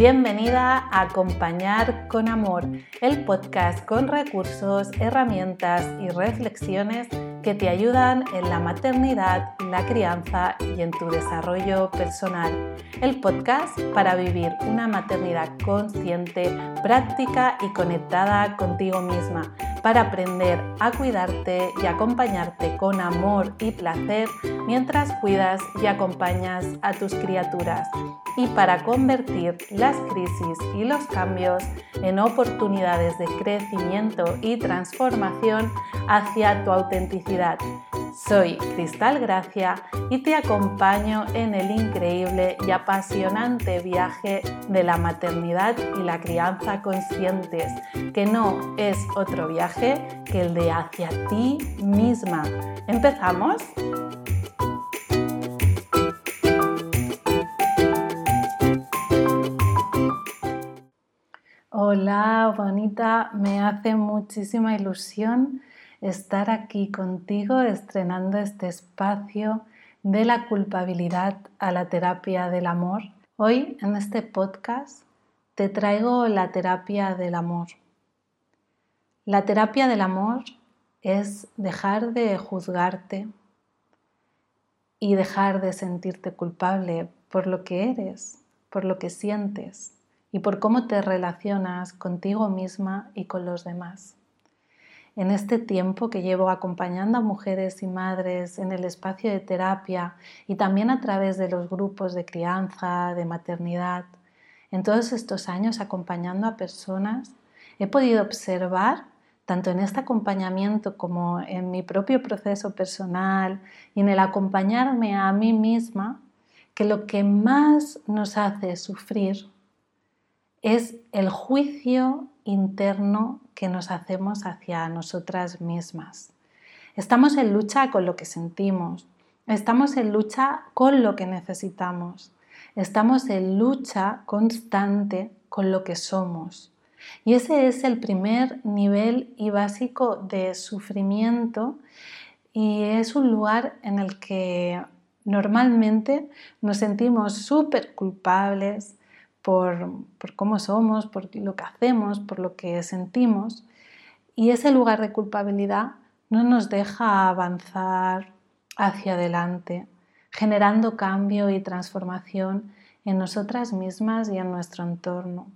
Bienvenida a Acompañar con Amor, el podcast con recursos, herramientas y reflexiones que te ayudan en la maternidad, la crianza y en tu desarrollo personal. El podcast para vivir una maternidad consciente, práctica y conectada contigo misma, para aprender a cuidarte y acompañarte con amor y placer mientras cuidas y acompañas a tus criaturas y para convertir las crisis y los cambios en oportunidades de crecimiento y transformación hacia tu autenticidad. Soy Cristal Gracia y te acompaño en el increíble y apasionante viaje de la maternidad y la crianza conscientes, que no es otro viaje que el de hacia ti misma. ¿Empezamos? Hola, bonita, me hace muchísima ilusión estar aquí contigo estrenando este espacio de la culpabilidad a la terapia del amor. Hoy en este podcast te traigo la terapia del amor. La terapia del amor es dejar de juzgarte y dejar de sentirte culpable por lo que eres, por lo que sientes y por cómo te relacionas contigo misma y con los demás. En este tiempo que llevo acompañando a mujeres y madres en el espacio de terapia y también a través de los grupos de crianza, de maternidad, en todos estos años acompañando a personas, he podido observar, tanto en este acompañamiento como en mi propio proceso personal y en el acompañarme a mí misma, que lo que más nos hace sufrir es el juicio interno que nos hacemos hacia nosotras mismas. Estamos en lucha con lo que sentimos, estamos en lucha con lo que necesitamos, estamos en lucha constante con lo que somos. Y ese es el primer nivel y básico de sufrimiento y es un lugar en el que normalmente nos sentimos súper culpables, por, cómo somos, por lo que hacemos, por lo que sentimos. Y ese lugar de culpabilidad no nos deja avanzar hacia adelante, generando cambio y transformación en nosotras mismas y en nuestro entorno.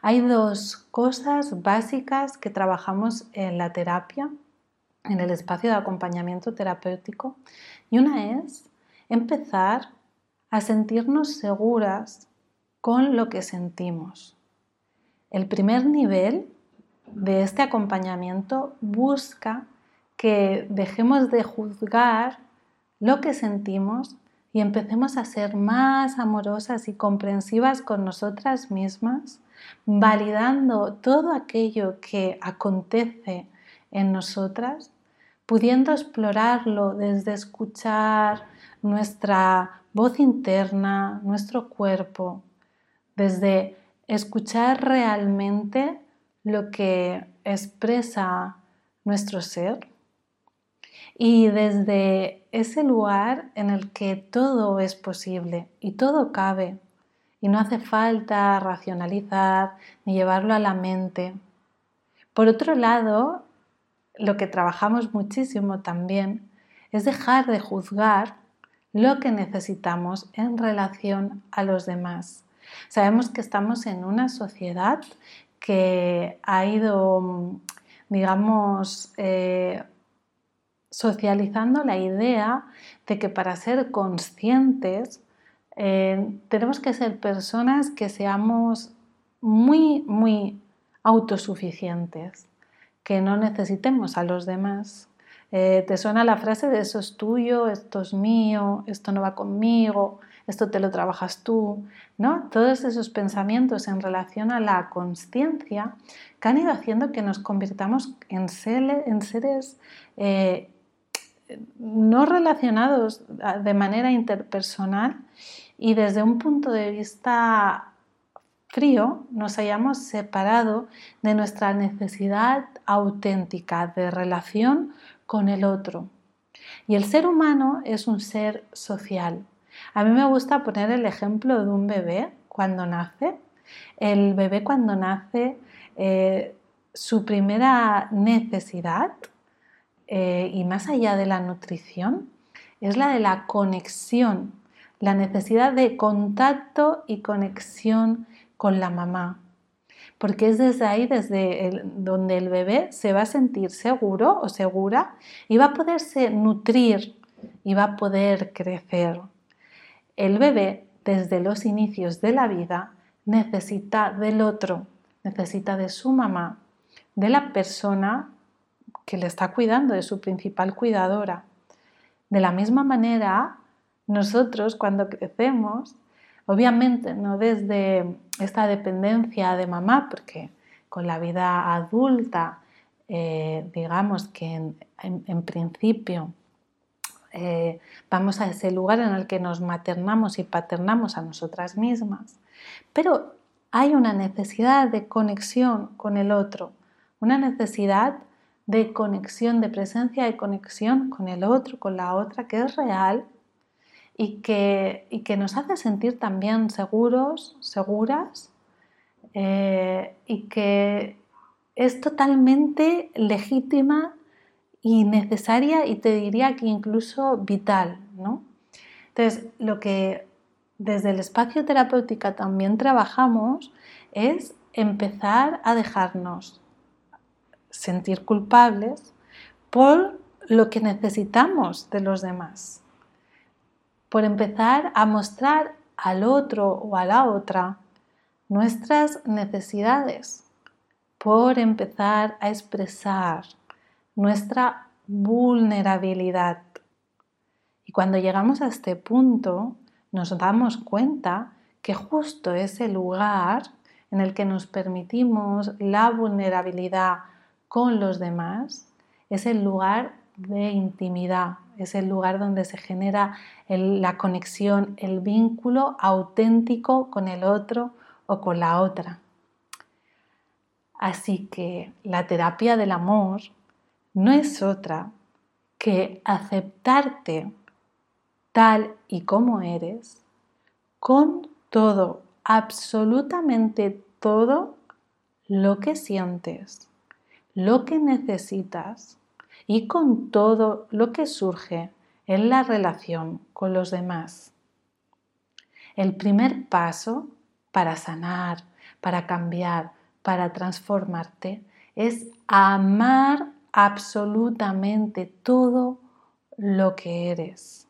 Hay dos cosas básicas que trabajamos en la terapia, en el espacio de acompañamiento terapéutico, y una es empezar a sentirnos seguras con lo que sentimos. El primer nivel de este acompañamiento busca que dejemos de juzgar lo que sentimos y empecemos a ser más amorosas y comprensivas con nosotras mismas, validando todo aquello que acontece en nosotras, pudiendo explorarlo desde escuchar nuestra voz interna, nuestro cuerpo, desde escuchar realmente lo que expresa nuestro ser y desde ese lugar en el que todo es posible y todo cabe y no hace falta racionalizar ni llevarlo a la mente. Por otro lado, lo que trabajamos muchísimo también es dejar de juzgar lo que necesitamos en relación a los demás Sabemos que estamos en una sociedad que ha ido, digamos, eh, socializando la idea de que para ser conscientes eh, tenemos que ser personas que seamos muy, muy autosuficientes, que no necesitemos a los demás. Eh, ¿Te suena la frase de eso es tuyo, esto es mío, esto no va conmigo? Esto te lo trabajas tú, ¿no? Todos esos pensamientos en relación a la conciencia que han ido haciendo que nos convirtamos en, seres eh, no relacionados de manera interpersonal y desde un punto de vista frío nos hayamos separado de nuestra necesidad auténtica de relación con el otro. Y el ser humano es un ser social, a mí me gusta poner el ejemplo de un bebé cuando nace, el bebé cuando nace, eh, su primera necesidad, eh, y más allá de la nutrición, es la de la conexión, la necesidad de contacto y conexión con la mamá. Porque es desde ahí, desde donde el bebé se va a sentir seguro o segura y va a poderse nutrir y va a poder crecer. El bebé, desde los inicios de la vida, necesita del otro, necesita de su mamá, de la persona que le está cuidando, de su principal cuidadora. De la misma manera, nosotros cuando crecemos, obviamente no desde esta dependencia de mamá, porque con la vida adulta, eh, digamos que en, principio eh, vamos a ese lugar en el que nos maternamos y paternamos a nosotras mismas, pero hay una necesidad de conexión con el otro, una necesidad de conexión, de presencia de conexión con el otro, con la otra, que es real y que, que nos hace sentir también seguros, seguras eh, y que es totalmente legítima y necesaria y te diría que incluso vital. ¿no? Entonces, lo que desde el espacio terapéutica también trabajamos es empezar a dejarnos sentir culpables por lo que necesitamos de los demás, por empezar a mostrar al otro o a la otra nuestras necesidades, por empezar a expresar nuestra vulnerabilidad. Y cuando llegamos a este punto, nos damos cuenta que justo ese lugar en el que nos permitimos la vulnerabilidad con los demás es el lugar de intimidad, es el lugar donde se genera la conexión, el vínculo auténtico con el otro o con la otra. Así que la terapia del amor no es otra que aceptarte tal y como eres, con todo, absolutamente todo lo que sientes, lo que necesitas y con todo lo que surge en la relación con los demás. El primer paso para sanar, para cambiar, para transformarte es amar absolutamente todo lo que eres.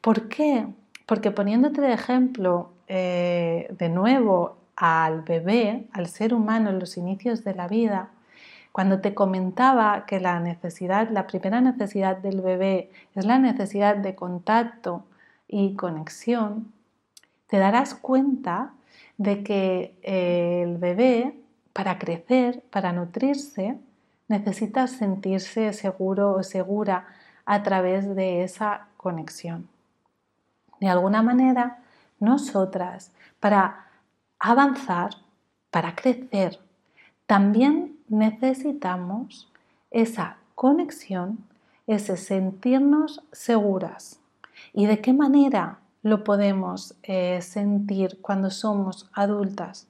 ¿Por qué? Porque poniéndote de ejemplo eh, de nuevo al bebé, al ser humano en los inicios de la vida, cuando te comentaba que la necesidad, la primera necesidad del bebé es la necesidad de contacto y conexión, te darás cuenta de que eh, el bebé, para crecer, para nutrirse, necesita sentirse seguro o segura a través de esa conexión. De alguna manera, nosotras, para avanzar, para crecer, también necesitamos esa conexión, ese sentirnos seguras. ¿Y de qué manera lo podemos eh, sentir cuando somos adultas?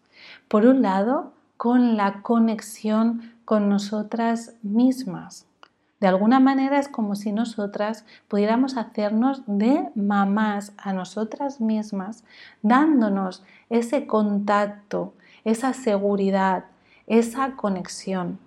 Por un lado, con la conexión con nosotras mismas. De alguna manera es como si nosotras pudiéramos hacernos de mamás a nosotras mismas, dándonos ese contacto, esa seguridad, esa conexión.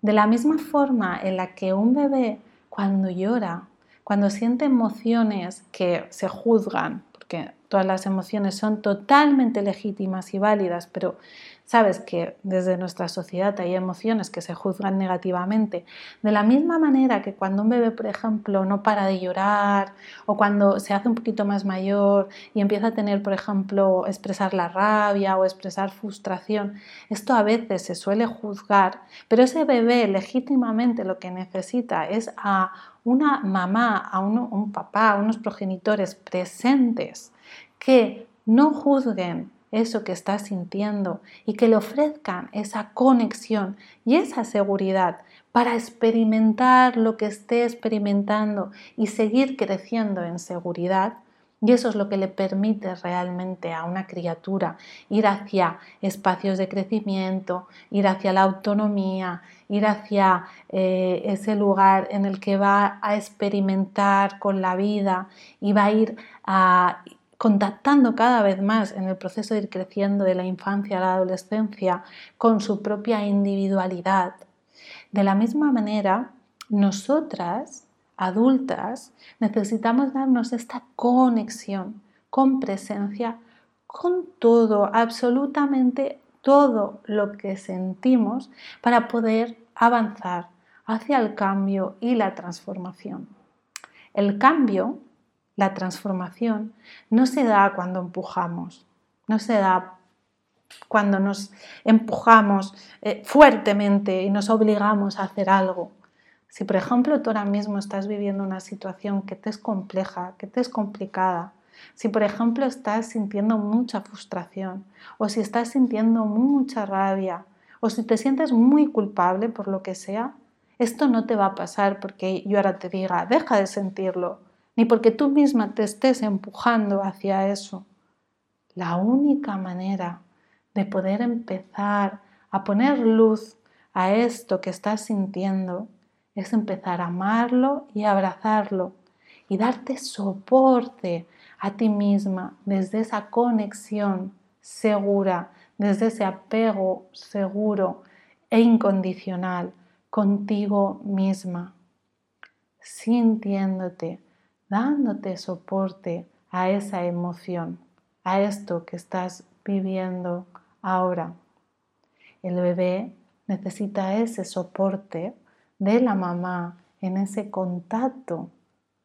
De la misma forma en la que un bebé cuando llora, cuando siente emociones que se juzgan, porque todas las emociones son totalmente legítimas y válidas, pero Sabes que desde nuestra sociedad hay emociones que se juzgan negativamente. De la misma manera que cuando un bebé, por ejemplo, no para de llorar o cuando se hace un poquito más mayor y empieza a tener, por ejemplo, expresar la rabia o expresar frustración, esto a veces se suele juzgar, pero ese bebé legítimamente lo que necesita es a una mamá, a un papá, a unos progenitores presentes que no juzguen eso que está sintiendo y que le ofrezcan esa conexión y esa seguridad para experimentar lo que esté experimentando y seguir creciendo en seguridad, Y eso es lo que le permite realmente a una criatura ir hacia espacios de crecimiento, ir hacia la autonomía, ir hacia eh, ese lugar en el que va a experimentar con la vida y va a ir contactando cada vez más en el proceso de ir creciendo de la infancia a la adolescencia con su propia individualidad. De la misma manera, nosotras adultas necesitamos darnos esta conexión con presencia, con todo, absolutamente todo lo que sentimos para poder avanzar hacia el cambio y la transformación. El cambio, la transformación, no se da cuando empujamos, no se da cuando nos empujamos eh, fuertemente y nos obligamos a hacer algo. Si por ejemplo tú ahora mismo estás viviendo una situación que te es compleja, que te es complicada, si por ejemplo estás sintiendo mucha frustración o si estás sintiendo mucha rabia o si te sientes muy culpable por lo que sea, esto no te va a pasar porque yo ahora te diga, deja de sentirlo, ni porque tú misma te estés empujando hacia eso. La única manera de poder empezar a poner luz a esto que estás sintiendo es empezar a amarlo y abrazarlo y darte soporte a ti misma desde esa conexión segura, desde ese apego seguro e incondicional contigo misma, sintiéndote, dándote soporte a esa emoción, a esto que estás viviendo ahora. El bebé necesita ese soporte de la mamá en ese contacto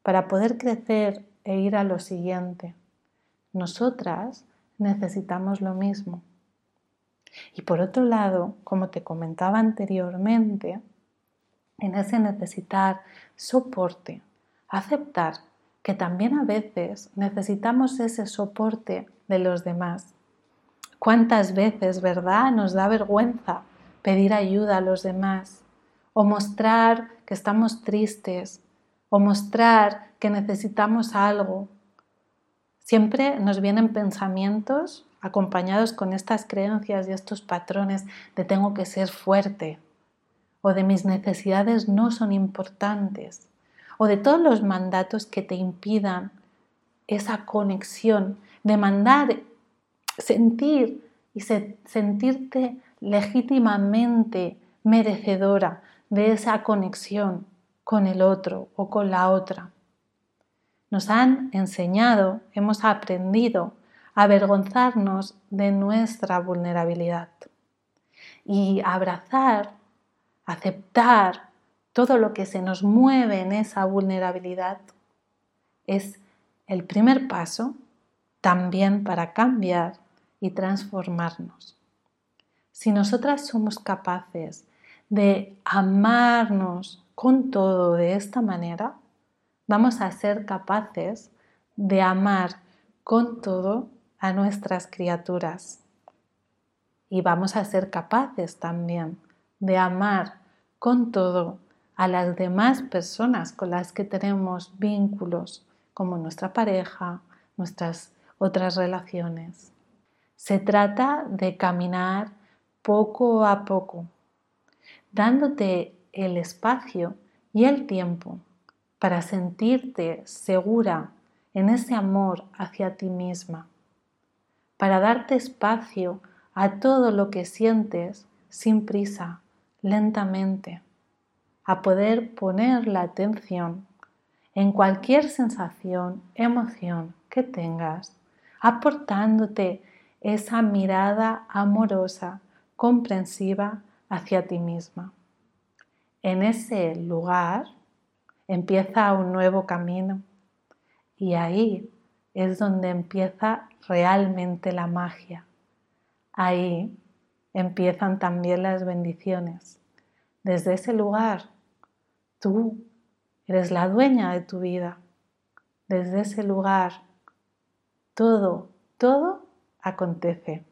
para poder crecer e ir a lo siguiente. Nosotras necesitamos lo mismo. Y por otro lado, como te comentaba anteriormente, en ese necesitar soporte, aceptar que también a veces necesitamos ese soporte de los demás. ¿Cuántas veces, verdad, nos da vergüenza pedir ayuda a los demás? o mostrar que estamos tristes, o mostrar que necesitamos algo. Siempre nos vienen pensamientos acompañados con estas creencias y estos patrones de tengo que ser fuerte, o de mis necesidades no son importantes, o de todos los mandatos que te impidan esa conexión, de mandar, sentir y sentirte legítimamente merecedora de esa conexión con el otro o con la otra. Nos han enseñado, hemos aprendido a avergonzarnos de nuestra vulnerabilidad y abrazar, aceptar todo lo que se nos mueve en esa vulnerabilidad es el primer paso también para cambiar y transformarnos. Si nosotras somos capaces de amarnos con todo de esta manera, vamos a ser capaces de amar con todo a nuestras criaturas. Y vamos a ser capaces también de amar con todo a las demás personas con las que tenemos vínculos, como nuestra pareja, nuestras otras relaciones. Se trata de caminar poco a poco dándote el espacio y el tiempo para sentirte segura en ese amor hacia ti misma, para darte espacio a todo lo que sientes sin prisa, lentamente, a poder poner la atención en cualquier sensación, emoción que tengas, aportándote esa mirada amorosa, comprensiva hacia ti misma. En ese lugar empieza un nuevo camino y ahí es donde empieza realmente la magia. Ahí empiezan también las bendiciones. Desde ese lugar, tú eres la dueña de tu vida. Desde ese lugar, todo, todo acontece.